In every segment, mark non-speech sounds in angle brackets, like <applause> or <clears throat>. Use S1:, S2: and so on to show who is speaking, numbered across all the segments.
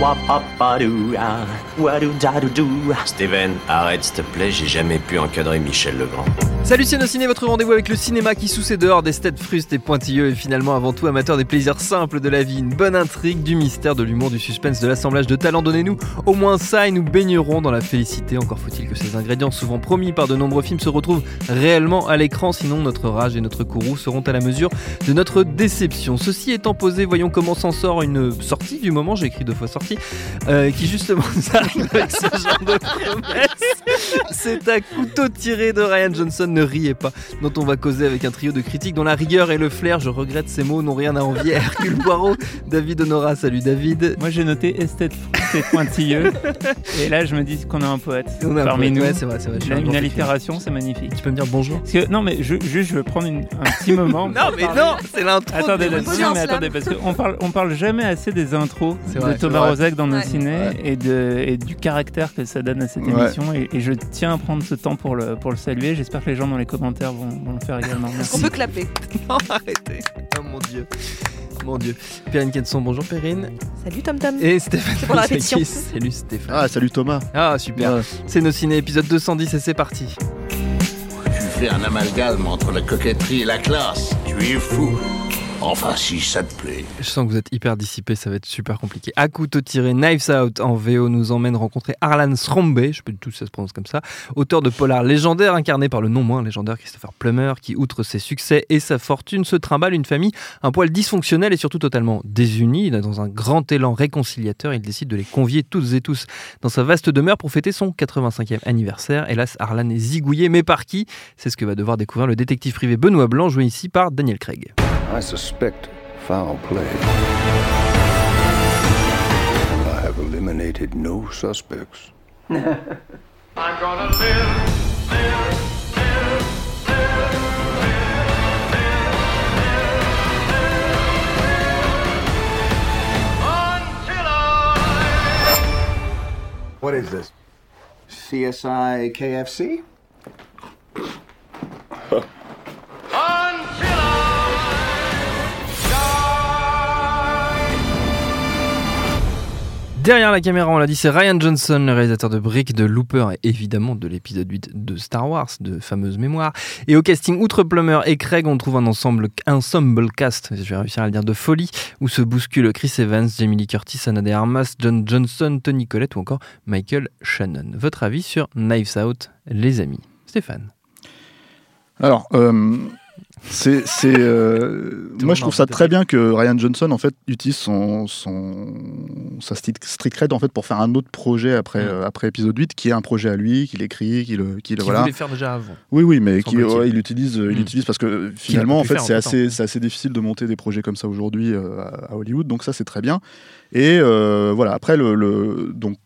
S1: Wop, a doo, a.
S2: Steven, arrête s'il te plaît, j'ai jamais pu encadrer Michel Legrand.
S3: Salut Ciné, votre rendez-vous avec le cinéma qui sous ses dehors des têtes frustes et pointilleux et finalement avant tout amateur des plaisirs simples de la vie, une bonne intrigue, du mystère, de l'humour, du suspense, de l'assemblage de talents, donnez-nous au moins ça et nous baignerons dans la félicité. Encore faut-il que ces ingrédients souvent promis par de nombreux films se retrouvent réellement à l'écran, sinon notre rage et notre courroux seront à la mesure de notre déception. Ceci étant posé, voyons comment s'en sort une sortie du moment, j'ai écrit deux fois sortie, euh, qui justement <laughs> s'arrive avec ce genre de promesse. C'est un couteau tiré de Ryan Johnson ne riez pas, dont on va causer avec un trio de critiques dont la rigueur et le flair, je regrette ces mots, n'ont rien à envier à Hercule Poirot, David Honora, salut David.
S4: Moi j'ai noté esthète c'est pointilleux. et là je me dis qu'on a un poète
S3: On a un
S4: parmi
S3: poète,
S4: nous.
S3: ouais, c'est vrai, c'est vrai, un
S4: Une allitération, c'est magnifique.
S3: Tu peux me dire bonjour
S4: Parce que, non mais je, juste je veux prendre une- un petit moment. <laughs>
S3: Non mais non, c'est l'intro.
S4: Attendez,
S3: de-
S4: non, mais attendez, parce qu'on parle, on parle jamais assez des intros
S3: C'est vrai,
S4: de Thomas. Rozek dans nos
S5: Ouais.
S4: ciné et, de, et du caractère que ça donne à cette
S6: Ouais.
S4: émission. Et, et je tiens à prendre ce temps pour le, pour le saluer. J'espère que les gens dans les commentaires vont, vont le faire également.
S5: On peut clapper? <laughs>
S3: Non, arrêtez. Oh mon dieu. Mon dieu. Perrine Kenson, bonjour Perrine.
S5: Salut Tom Tom.
S3: Et Stéphane.
S5: Pour la.
S3: Salut Stéphane.
S6: Ah, salut Thomas.
S3: Ah super.
S6: Ouais.
S3: C'est nos ciné épisode 210 et c'est parti.
S7: Tu fais un amalgame entre la coquetterie et la classe. Tu es fou. Enfin, si ça te plaît.
S3: Je sens que vous êtes hyper dissipé, ça va être super compliqué. À couteau tiré, Knives Out en VO nous emmène rencontrer Arlan Srombe, je sais pas du tout si ça se prononce comme ça, auteur de polar légendaire incarné par le non moins légendaire Christopher Plummer, qui outre ses succès et sa fortune se trimballe une famille un poil dysfonctionnelle et surtout totalement désunie. Dans un grand élan réconciliateur, il décide de les convier toutes et tous dans sa vaste demeure pour fêter son 85e anniversaire. Hélas, Arlan est zigouillé, mais par qui? C'est ce que va devoir découvrir le détective privé Benoît Blanc, joué ici par Daniel Craig.
S8: I suspect foul play. And I have eliminated no suspects. <laughs>
S9: What is this? CSI KFC?
S3: Derrière la caméra, on l'a dit, c'est Ryan Johnson, le réalisateur de Brick, de Looper et évidemment de l'épisode 8 de Star Wars, de fameuse mémoire. Et au casting, outre Plummer et Craig, on trouve un ensemble, ensemble cast, je vais réussir à le dire, de folie, où se bousculent Chris Evans, Jamie Lee Curtis, Anna de Armas, John Johnson, Tony Collette ou encore Michael Shannon. Votre avis sur Knives Out, les amis? Stéphane
S6: Alors, euh, c'est, c'est, euh, moi je trouve ça très bien que Ryan Johnson en fait utilise son, son sa street cred en fait pour faire un autre projet après
S3: Mm.
S6: euh, après épisode 8 qui est un projet à lui qu'il écrit qu'il qu'il
S3: Qui
S6: voilà.
S3: voulait faire déjà avant.
S6: Oui oui mais qui, ouais, il utilise euh, il
S3: Mm.
S6: utilise parce que euh, finalement en fait c'est assez c'est assez difficile de monter des projets comme ça aujourd'hui euh, à Hollywood donc ça c'est très bien. Et euh, voilà après le, le- donc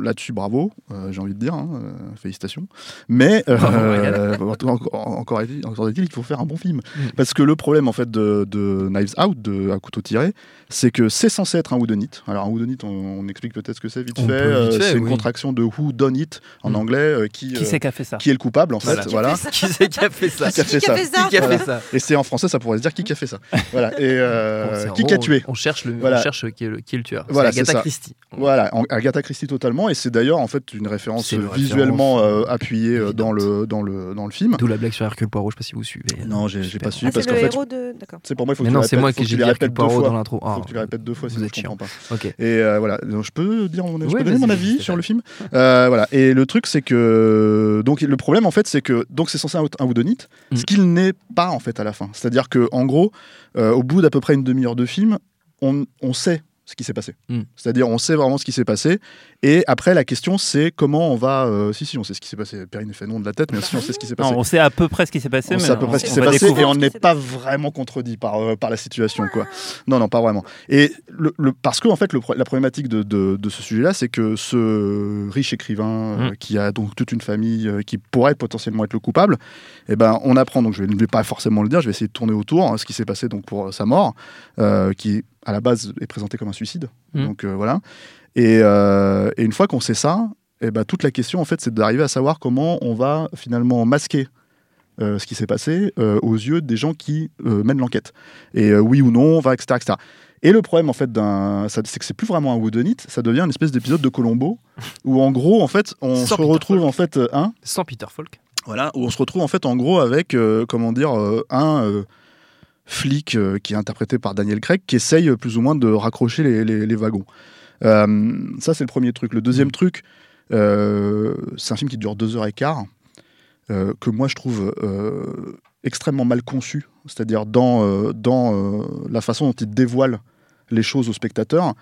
S6: Là-dessus, bravo, euh, j'ai envie de dire, hein, euh, félicitations. Mais euh, <laughs> encore, encore est-il, qu'il faut faire un bon film.
S3: Mm.
S6: Parce que le problème en fait de, de Knives Out, de à couteau tiré, c'est que c'est censé être un whodunit. Alors un whodunit, on, on explique peut-être ce que c'est vite
S3: On
S6: fait. c'est une contraction de who done it en
S3: Mm.
S6: anglais, euh, qui,
S4: Qui
S6: euh,
S4: c'est qui a fait ça
S6: qui est le coupable en fait.
S5: Qui
S6: Voilà.
S5: fait
S3: Qui c'est <laughs> qui a fait ça
S6: Qui a fait
S5: Qui a
S6: ça
S3: Qui a
S6: Voilà.
S3: fait ça
S6: Et c'est en français, ça pourrait se dire qui a fait ça. Voilà. Et euh, qui a tué
S3: On cherche le,
S6: Voilà.
S3: on cherche qui est le, qui est le tueur.
S6: Voilà,
S3: Agatha. Christie.
S6: Voilà, Agatha Christie totalement. Totalement. Et c'est d'ailleurs en fait une référence
S3: une
S6: visuellement
S3: référence,
S6: euh, appuyée euh, dans le, dans, le, dans le film.
S3: D'où la blague sur Hercule Poirot, je sais pas si vous suivez.
S6: Non, j'ai j'ai
S3: Super.
S6: pas suivi
S5: Ah,
S6: parce
S5: c'est
S6: qu'en
S5: le
S6: fait,
S5: de.
S6: C'est pour moi, il faut que
S3: Mais
S6: tu
S3: non,
S6: le
S3: c'est
S6: répètes-
S3: moi qui
S6: que
S3: j'ai
S6: tu
S3: dit Hercule Poirot
S6: fois.
S3: dans l'intro.
S6: Faut
S3: Ah,
S6: que tu les répètes deux fois,
S3: êtes chiant.
S6: comprends pas.
S3: Ok.
S6: Et euh, voilà, donc, je peux dire mon, je
S3: Ouais,
S6: peux donner mon
S3: vas-y,
S6: avis sur le film. Euh, voilà. Et le truc, c'est que donc le problème en fait, c'est que donc c'est censé un, un woodonite,
S3: Mm.
S6: ce qu'il n'est pas en fait à la fin. C'est-à-dire que en gros, euh, au bout d'à peu près une demi-heure de film, on, on sait ce qui s'est passé.
S3: Mm.
S6: C'est-à-dire on sait vraiment ce qui s'est passé. Et après la question c'est comment on va. euh, si si, on sait ce qui s'est passé. Perrine fait non de la tête, mais si on sait ce qui s'est passé.
S4: Non, on sait à peu près ce qui s'est passé,
S6: On
S4: mais
S6: sait à peu près ce qui s'est passé et on n'est pas vraiment contredit par, euh, par la situation. quoi. Non, non, pas vraiment. Et le, le- parce que en fait, le la problématique de, de- de ce sujet-là, c'est que ce riche écrivain euh,
S3: Mm.
S6: qui a donc toute une famille qui pourrait potentiellement être le coupable, eh ben, on apprend, donc je ne vais pas forcément le dire, je vais essayer de tourner autour, hein, ce qui s'est passé donc pour sa mort, qui à la base est présenté comme un suicide.
S3: Mm.
S6: Donc euh, voilà. Et, euh, et une fois qu'on sait ça, eh ben, toute la question, en fait, c'est d'arriver à savoir comment on va finalement masquer euh, ce qui s'est passé euh, aux yeux des gens qui euh, mènent l'enquête. Et oui ou non, va, etc., etc. Et le problème, en fait, c'est que c'est plus vraiment un Whodunit, ça devient une espèce d'épisode de Colombo, <laughs> où en gros, en fait, on
S3: Sans
S6: se
S3: Peter
S6: retrouve, en fait, un,
S3: Sans Peter Falk.
S6: voilà, où on se retrouve, en fait, en gros, avec, comment dire, un flic euh, qui est interprété par Daniel Craig, qui essaye euh, plus ou moins de raccrocher les, les- les wagons. Euh, ça, c'est le premier truc. Le deuxième truc, euh, c'est un film qui dure deux heures et quart, que moi je trouve extrêmement mal conçu, c'est-à-dire dans, dans la façon dont il dévoile les choses aux spectateurs,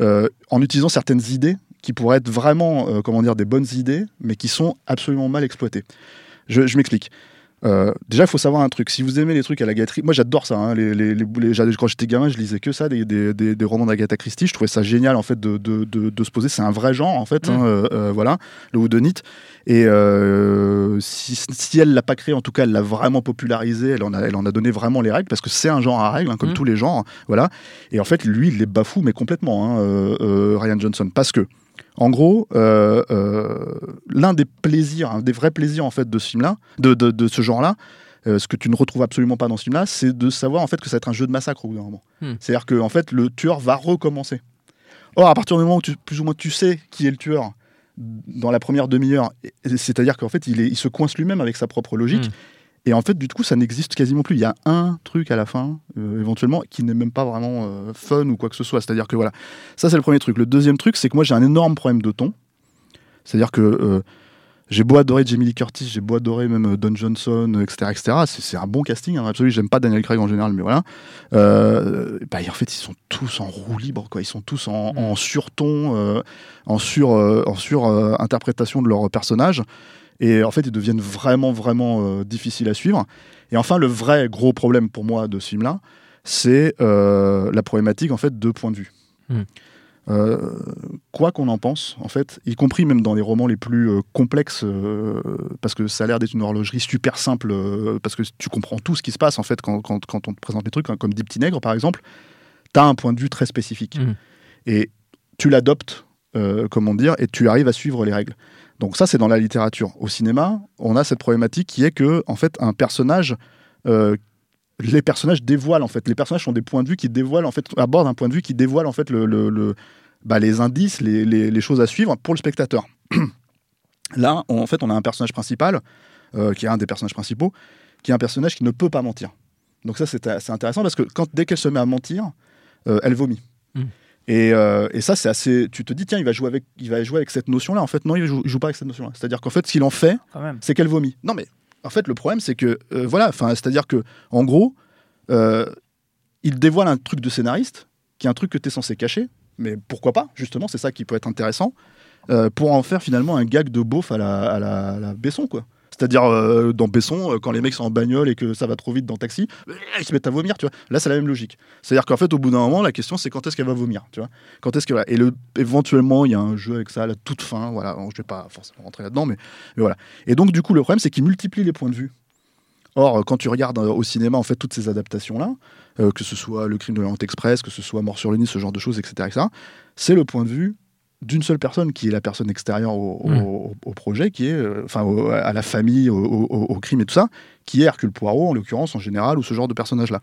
S6: en utilisant certaines idées qui pourraient être vraiment, euh, comment dire, des bonnes idées, mais qui sont absolument mal exploitées. Je, je m'explique. Euh, déjà, il faut savoir un truc. Si vous aimez les trucs à la Christie, moi j'adore ça. hein, les, les, quand j'étais gamin, je lisais que ça, des, des, des- des romans d'Agatha Christie. Je trouvais ça génial en fait de, de, de, de se poser. C'est un vrai genre en fait.
S3: Mm.
S6: hein, euh, euh, voilà, le whodunit. Et euh, si, si elle l'a pas créé, en tout cas, elle l'a vraiment popularisé. Elle en a, elle en a donné vraiment les règles parce que c'est un genre à règles, hein, comme
S3: Mm.
S6: tous les genres. Voilà. Et en fait, lui, il les bafoue, mais complètement, hein, Ryan Johnson, parce que. En gros, euh, euh, l'un des plaisirs, un des vrais plaisirs en fait de ce film-là, de, de, de ce genre-là, euh, ce que tu ne retrouves absolument pas dans ce film-là, c'est de savoir en fait que ça va être un jeu de massacre au bout d'un moment.
S3: Hmm.
S6: C'est-à-dire que en fait le tueur va recommencer. Or, à partir du moment où tu, plus ou moins tu sais qui est le tueur dans la première demi-heure, c'est-à-dire qu'en fait il, est- il se coince lui-même avec sa propre logique.
S3: Hmm.
S6: Et en fait, du coup, ça n'existe quasiment plus. Il y a un truc à la fin, euh, éventuellement, qui n'est même pas vraiment euh, fun ou quoi que ce soit. C'est-à-dire que voilà, ça c'est le premier truc. Le deuxième truc, c'est que moi j'ai un énorme problème de ton. C'est-à-dire que euh, j'ai beau adorer Jamie Lee Curtis, j'ai beau adorer même Don Johnson, etc., etc. C'est, un bon casting, hein, absolu. J'aime pas Daniel Craig en général, mais voilà. Bah, en fait, ils sont tous en roue libre, quoi. Ils sont tous en, en surton, en sur, en sur interprétation de leur personnage. Et en fait, ils deviennent vraiment, vraiment euh, difficiles à suivre. Et enfin, le vrai gros problème pour moi de ce film-là, c'est euh, la problématique en fait de point de vue.
S3: Mm.
S6: Euh, quoi qu'on en pense, en fait, y compris même dans les romans les plus euh, complexes, euh, parce que ça a l'air d'être une horlogerie super simple, parce que tu comprends tout ce qui se passe en fait quand, quand- quand on te présente les trucs, hein, comme Nègres par exemple, tu as un point de vue très spécifique.
S3: Mhm.
S6: Et tu l'adoptes, comment dire, et tu arrives à suivre les règles. Donc ça, c'est dans la littérature. Au cinéma, on a cette problématique qui est que, en fait, un personnage, euh, les personnages dévoilent en fait, les personnages ont des points de vue qui dévoilent en fait, abordent un point de vue qui dévoile en fait bah, les indices, les, choses à suivre pour le spectateur. <clears throat> Là, on- en fait, on a un personnage principal euh, qui est un des personnages principaux, qui est un personnage qui ne peut pas mentir. Donc ça, c'est intéressant parce que quand, dès qu'elle se met à mentir, euh, elle vomit.
S3: Mm.
S6: Et, euh, et ça, c'est assez. Tu te dis, tiens, il va jouer avec, il va jouer avec cette notion-là. En fait, non, il joue, il joue pas avec cette notion-là. C'est-à-dire qu'en fait, ce qu'il en fait, c'est qu'elle vomit. Non, mais en fait, le problème, c'est que, euh, voilà, enfin, c'est-à-dire que, en gros, euh, il dévoile un truc de scénariste, qui est un truc que tu es censé cacher, mais pourquoi pas, justement, c'est ça qui peut être intéressant, pour en faire finalement un gag de beauf à la, à la, à la Besson, quoi. C'est-à-dire, euh, dans Besson, euh, quand les mecs sont en bagnole et que ça va trop vite dans Taxi, euh, ils se mettent à vomir, tu vois. Là, c'est la même logique. C'est-à-dire qu'en fait, au bout d'un moment, la question, c'est quand est-ce qu'elle va vomir, tu vois. Quand est-ce que. Et le, éventuellement, il y a un jeu avec ça la toute fin, voilà. Bon, je vais pas forcément rentrer là-dedans, mais, voilà. Et donc, du coup, le problème, c'est qu'il multiplie les points de vue. Or, quand tu regardes au cinéma, en fait, toutes ces adaptations-là, que ce soit Le Crime de l'Orient Express, que ce soit Mort sur le ce genre de choses, etc., c'est le point de vue d'une seule personne, qui est la personne extérieure au,
S3: Mm.
S6: au projet, qui est, euh, enfin, au- à la famille, au, crime et tout ça, qui est Hercule Poirot, en l'occurrence, en général, ou ce genre de personnage-là.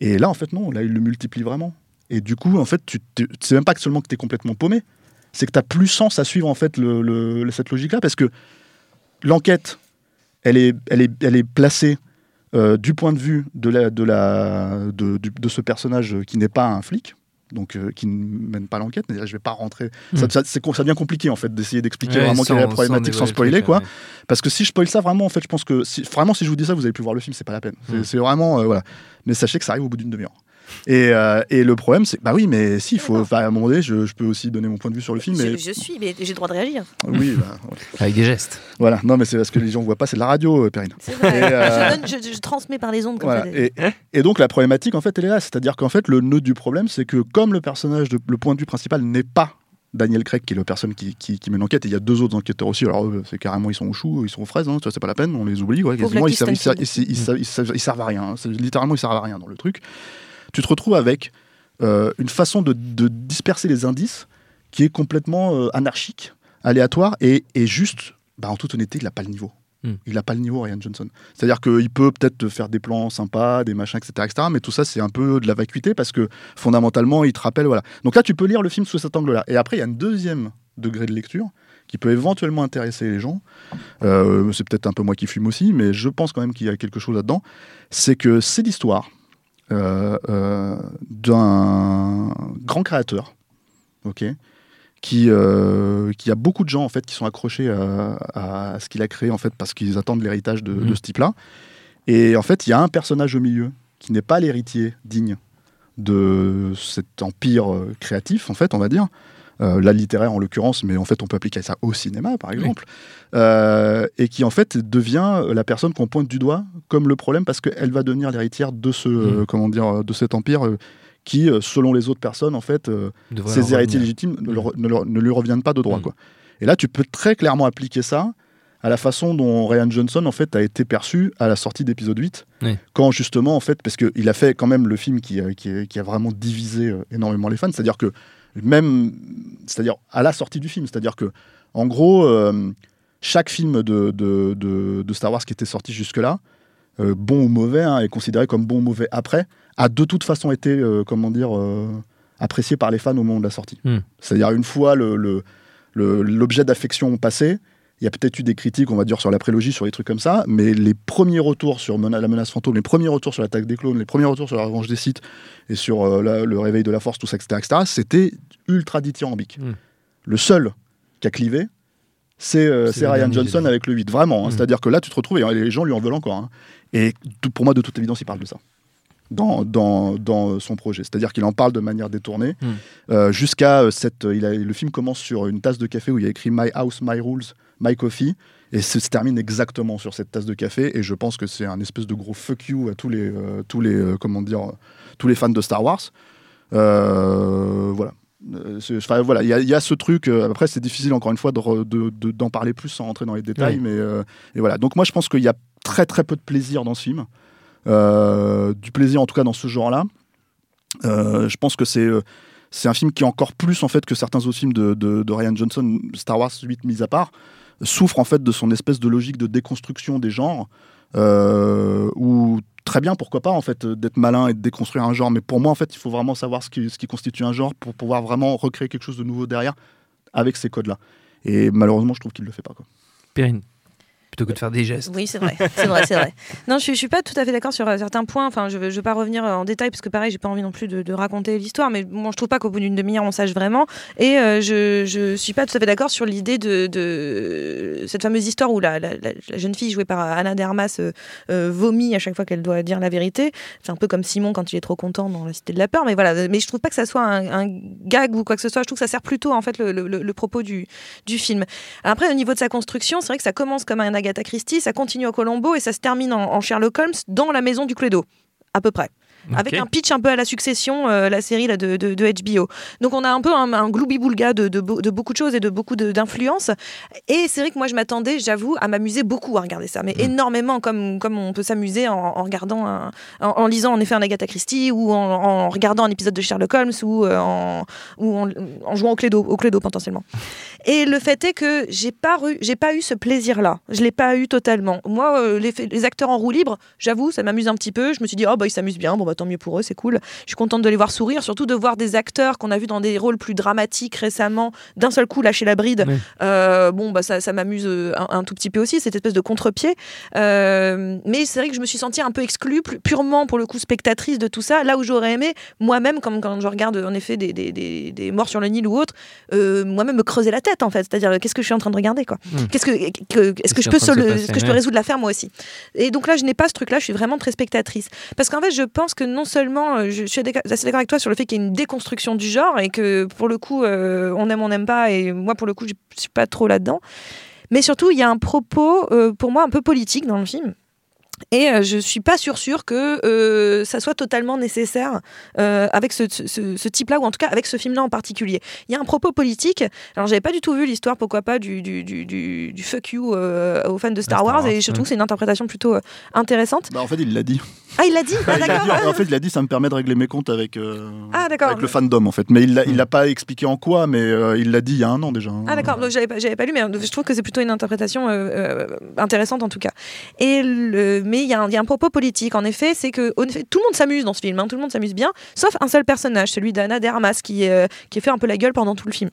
S6: Et là, en fait, non, là, il le multiplie vraiment. Et du coup, en fait, tu c'est même pas que seulement que tu es complètement paumé, c'est que tu plus sens à suivre en fait le, le- cette logique-là, parce que l'enquête, elle est, elle est, elle est placée euh, du point de vue de, la, de, la, de ce personnage qui n'est pas un flic. Donc, euh, qui ne mène pas l'enquête. Mais Je vais pas rentrer. Ça,
S3: Mm.
S6: ça, c'est, ça devient compliqué en fait d'essayer d'expliquer
S3: Ouais,
S6: vraiment quelle est la problématique sans, spoiler quoi.
S3: ouais.
S6: Parce que si je spoil ça vraiment, en fait, je pense que si, vraiment si je vous dis ça, vous avez pu voir le film, c'est pas la peine. C'est,
S3: Mm.
S6: c'est vraiment euh, voilà. Mais sachez que ça arrive au bout d'une demi-heure. Et, euh, et le problème, c'est bah oui, mais si, il faut. enfin, à un moment donné, je, je peux aussi donner mon point de vue sur le film.
S5: Je,
S6: Mais
S5: je suis, mais j'ai le droit de réagir.
S6: oui, bah, <laughs>
S3: Avec des gestes.
S6: voilà. Non, mais c'est parce que les gens voient pas, c'est de la radio, euh, Perrine.
S5: C'est vrai.
S6: Et, euh,
S5: je, donne- je- je transmets par les ondes comme
S6: Voilà.
S5: ça.
S6: Et, et donc la problématique, en fait, elle est là. C'est-à-dire qu'en fait, le nœud du problème, c'est que comme le personnage, de, le point de vue principal n'est pas Daniel Craig, qui est la personne qui, qui, qui mène l'enquête, et il y a deux autres enquêteurs aussi. Alors, eux, c'est carrément, ils sont aux choux, ils sont aux fraises, hein, tu vois, c'est pas la peine, on les oublie. Ouais, quasiment, ils, servent, ils, servent,
S5: Stanfield.
S6: ils, ils servent- ils servent- ils servent à rien. hein. Littéralement, ils servent à rien dans le truc. Tu te retrouves avec euh, une façon de, de disperser les indices qui est complètement euh, anarchique, aléatoire, et, et juste, bah, en toute honnêteté, il n'a pas le niveau.
S3: Hmm.
S6: Il n'a pas le niveau, Ryan Johnson. C'est-à-dire qu'il peut peut-être te faire des plans sympas, des machins, etc., etc., mais tout ça, c'est un peu de la vacuité parce que fondamentalement, il te rappelle. Voilà. Donc là, tu peux lire le film sous cet angle-là. Et après, il y a un deuxième degré de lecture qui peut éventuellement intéresser les gens. Euh, c'est peut-être un peu moi qui fume aussi, mais je pense quand même qu'il y a quelque chose là-dedans. C'est que c'est l'histoire d'un grand créateur, ok, qui, euh, qui a beaucoup de gens en fait qui sont accrochés à, à ce qu'il a créé en fait parce qu'ils attendent l'héritage de, de
S3: Mhm.
S6: ce type-là. Et en fait, il y a un personnage au milieu qui n'est pas l'héritier digne de cet empire euh, créatif, en fait, on va dire. Euh, là, littéraire en l'occurrence, mais en fait, on peut appliquer ça au cinéma, par exemple. Euh, et qui, en fait, devient la personne qu'on pointe du doigt comme le problème parce qu'elle va devenir l'héritière de ce, euh, comment dire, de cet empire qui, selon les autres personnes, en fait, euh, héritiers légitimes ne, leur- ne leur- ne lui reviennent pas de droit.
S3: Mm.
S6: Quoi. Et là, tu peux très clairement appliquer ça à la façon dont Ryan Johnson en fait a été perçu à la sortie d'épisode 8
S3: Oui.
S6: quand justement en fait parce qu'il a fait quand même le film qui, a- qui, a- qui a vraiment divisé énormément les fans c'est-à-dire que même c'est-à-dire à la sortie du film c'est-à-dire que en gros euh, chaque film de, de, de- de Star Wars qui était sorti jusque-là euh, bon ou mauvais hein, est considéré comme bon ou mauvais après a de toute façon été euh, comment dire apprécié par les fans au moment de la sortie
S3: Hmm.
S6: c'est-à-dire une fois le- le- le- l'objet d'affection passé il y a peut-être eu des critiques, on va dire, sur la prélogie, sur les trucs comme ça, mais les premiers retours sur Mena- la menace fantôme, les premiers retours sur l'attaque des clones, les premiers retours sur la revanche des Sith et sur euh, la- le réveil de la force, tout ça, etc., etc., c'était ultra dithyrambique.
S3: Mm.
S6: Le seul qui a clivé, c'est euh, Ryan Johnson avec le 8, vraiment. hein.
S3: Mm.
S6: C'est-à-dire que là, tu te retrouves, et les gens lui en veulent encore. hein. Et pour moi, de toute évidence, il parle de ça. Dans, dans, dans son projet. C'est-à-dire qu'il en parle de manière détournée.
S3: Mm.
S6: Euh, Jusqu'à euh, cette. il a- le film commence sur une tasse de café où il y a écrit My House, My Rules, My Coffee. Et se, se termine exactement sur cette tasse de café. Et je pense que c'est un espèce de gros fuck you à tous les, euh, tous les, euh, comment dire, tous les fans de Star Wars. Euh, voilà. Euh, enfin, voilà, il y, a- il y a ce truc. euh, après, c'est difficile encore une fois de re- de- de- d'en parler plus sans rentrer dans les détails, mais euh, et voilà. Donc moi, je pense qu'il y a très très peu de plaisir dans ce film, Euh, du plaisir en tout cas dans ce genre-là. Je pense que c'est c'est un film qui encore plus en fait que certains autres films de, Ryan Johnson, Star Wars 8 mis à part, souffre en fait de son espèce de logique de déconstruction des genres, où très bien pourquoi pas en fait euh, d'être malin et de déconstruire un genre, mais pour moi en fait il faut vraiment savoir ce qui, constitue un genre pour pouvoir vraiment recréer quelque chose de nouveau derrière avec ces codes-là. Et malheureusement je trouve qu'il le fait pas quoi.
S3: Périne. Plutôt que de faire des gestes.
S5: Oui, c'est vrai, c'est vrai, c'est vrai. <laughs> Non, je, je suis pas tout à fait d'accord sur euh, certains points. Enfin, je, veux- je vais pas revenir euh, en détail parce que pareil, j'ai pas envie non plus de, de raconter l'histoire. Mais bon, je trouve pas qu'au bout d'une demi-heure on sache vraiment. Et euh, je, je suis pas tout à fait d'accord sur l'idée de, de cette fameuse histoire où la, la- la- la jeune fille jouée par Anna Dermas euh, euh, vomit à chaque fois qu'elle doit dire la vérité. C'est un peu comme Simon quand il est trop content dans la Cité de la peur. Mais voilà, mais je trouve pas que ça soit un, un gag ou quoi que ce soit. Je trouve que ça sert plutôt en fait le, le- le- le propos du, du film. Après, au niveau de sa construction, c'est vrai que ça commence comme un Agatha Christie, ça continue au Colombo et ça se termine en, en Sherlock Holmes dans la maison du Cluedo, à peu près. Avec un pitch un peu à la succession, euh, la série là, de, de- de HBO. Donc on a un peu un, un gloubi-boulga de, de, beau- de beaucoup de choses et de beaucoup d'influences. Et c'est vrai que moi je m'attendais, j'avoue, à m'amuser beaucoup à regarder ça, mais
S3: Mm.
S5: énormément, comme, comme on peut s'amuser en, en regardant, un- en, en lisant en effet un Agatha Christie ou en, en regardant un épisode de Sherlock Holmes ou, euh, en, ou en, jouant au Cluedo, au Cluedo potentiellement. Et le fait est que j'ai pas, eu, j'ai pas eu ce plaisir-là. Je l'ai pas eu totalement. Moi, euh, les, les, acteurs en roue libre, j'avoue, ça m'amuse un petit peu. Je me suis dit, oh bah ils s'amusent bien, bon bah tant mieux pour eux, c'est cool. Je suis contente de les voir sourire, surtout de voir des acteurs qu'on a vus dans des rôles plus dramatiques récemment, d'un seul coup lâcher la bride.
S3: Oui.
S5: Euh, bon bah ça, ça m'amuse euh, un, un tout petit peu aussi, cette espèce de contre-pied. Euh, mais c'est vrai que je me suis sentie un peu exclue, purement pour le coup spectatrice de tout ça. Là où j'aurais aimé, moi-même, comme quand je regarde en effet des, des, des, des morts sur le Nil ou autre, moi-même me creuser la tête en fait. C'est-à-dire qu'est-ce que je suis en train de regarder quoi
S3: Hmm.
S5: Qu'est-ce que, que- est-ce que je peux
S3: se
S5: sol-
S3: passer,
S5: que je peux résoudre l'affaire moi aussi Et donc là, je n'ai pas ce truc-là. Je suis vraiment très spectatrice parce qu'en fait, je pense que non seulement euh, je suis assez d'accord avec toi sur le fait qu'il y a une déconstruction du genre et que pour le coup, euh, on aime, on n'aime pas et moi pour le coup, je suis pas trop là-dedans. Mais surtout, il y a un propos, euh, pour moi, un peu politique dans le film. Et euh, je suis pas sûre sûre que euh, ça soit totalement nécessaire euh, avec ce, ce- type-là, ou en tout cas avec ce film-là en particulier. Il y a un propos politique. Alors, j'avais pas du tout vu l'histoire, pourquoi pas, du, du, du, fuck you euh, aux fans de Star,
S3: Star
S5: Wars,
S3: Wars,
S5: et je trouve
S3: ouais.
S5: que c'est une interprétation plutôt euh, intéressante.
S6: Bah, en fait, il l'a dit.
S5: Ah, il l'a dit? Ah, <laughs> d'accord.
S6: dit- en fait, il a dit ça me permet de régler mes comptes avec, euh,
S5: Ah, d'accord.
S6: avec le fandom, en fait. Mais il l'a il l'a pas expliqué en quoi, mais euh, il l'a dit il y a un an déjà. hein.
S5: Ah d'accord, donc j'avais pas, j'avais pas lu, mais je trouve que c'est plutôt une interprétation euh, euh, intéressante en tout cas. Et le, mais il y, a un- il y a un propos politique, en effet, c'est que effet, tout le monde s'amuse dans ce film, hein, tout le monde s'amuse bien, sauf un seul personnage, celui d'Anna de Armas, qui, euh, qui fait un peu la gueule pendant tout le film.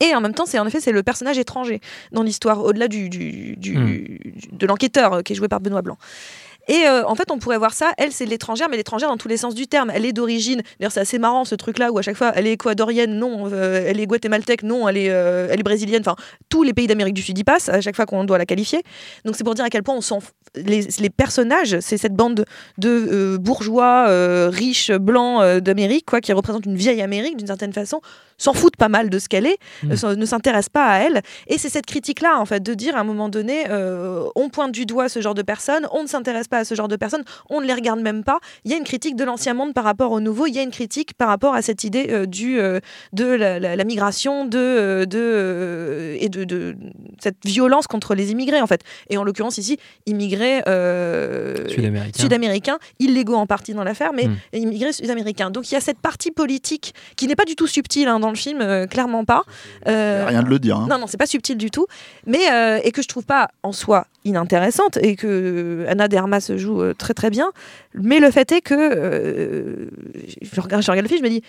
S5: Et en même temps, c'est en effet c'est le personnage étranger dans l'histoire, au-delà du, du, du-
S3: Hmm.
S5: de l'enquêteur euh, qui est joué par Benoît Blanc. Et euh, en fait, on pourrait voir ça. Elle, c'est l'étrangère, mais l'étrangère dans tous les sens du terme. Elle est d'origine. D'ailleurs, c'est assez marrant ce truc-là où à chaque fois, elle est équadorienne, non. euh, elle est guatémaltèque, non. Elle est, euh, elle est brésilienne. Enfin, tous les pays d'Amérique du Sud y passent à chaque fois qu'on doit la qualifier. Donc, c'est pour dire à quel point on s'en. Les, personnages, c'est cette bande de, de, euh, bourgeois euh, riches blancs euh, d'Amérique, quoi, qui représente une vieille Amérique d'une certaine façon, s'en foutent pas mal de ce qu'elle est,
S3: Mm.
S5: euh, ne s'intéressent pas à elle. Et c'est cette critique-là, en fait, de dire à un moment donné, euh, on pointe du doigt ce genre de personnes, on ne s'intéresse pas à ce genre de personnes, on ne les regarde même pas. Il y a une critique de l'ancien monde par rapport au nouveau, il y a une critique par rapport à cette idée euh, du, euh, de la, la- la migration de, de, et de, de cette violence contre les immigrés, en fait. Et en l'occurrence, ici, immigrés
S3: Sud-américain.
S5: sud-américains, illégaux en partie dans l'affaire, mais
S3: Mm.
S5: immigrés sud-américains. Donc il y a cette partie politique qui n'est pas du tout subtile hein, dans le film, euh, clairement pas. Euh,
S6: Rien de le dire. hein.
S5: non, non, c'est pas subtil du tout, mais euh, et que je trouve pas en soi inintéressante et que Anna de Armas joue euh, très très bien. Mais le fait est que euh, je, regarde, je regarde le film, je me dis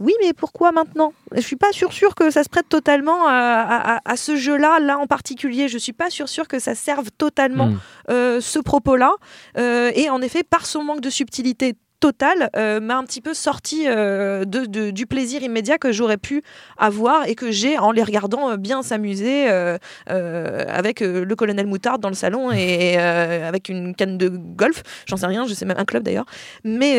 S5: oui, mais pourquoi maintenant? Je suis pas sûre sûre que ça se prête totalement à, à- à- à ce jeu-là, là en particulier. Je suis pas sûre sûre que ça serve totalement
S3: Mm.
S5: euh, ce propos-là. Euh, et en effet, par son manque de subtilité totale, euh, m'a un petit peu sorti euh, de, de- du plaisir immédiat que j'aurais pu avoir et que j'ai en les regardant euh, bien s'amuser avec le colonel Moutarde dans le salon et <laughs> avec une canne de golf. J'en sais rien, je sais même un club d'ailleurs. Mais